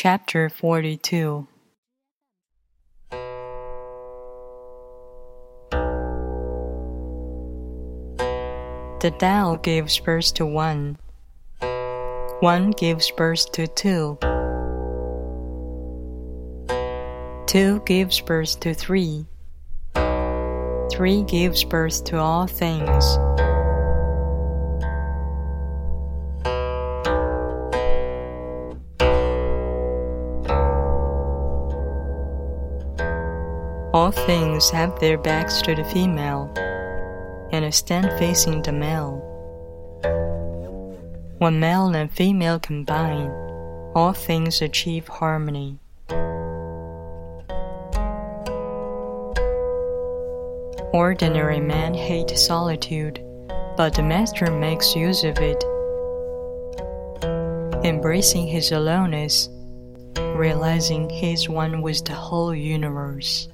Chapter 42 The Tao gives birth to one. One gives birth to two. Two gives birth to three. Three gives birth to all things. All things have their backs to the female and stand facing the male. When male and female combine, all things achieve harmony. Ordinary men hate solitude, but the Master makes use of it. Embracing his aloneness, realizing he is one with the whole universe.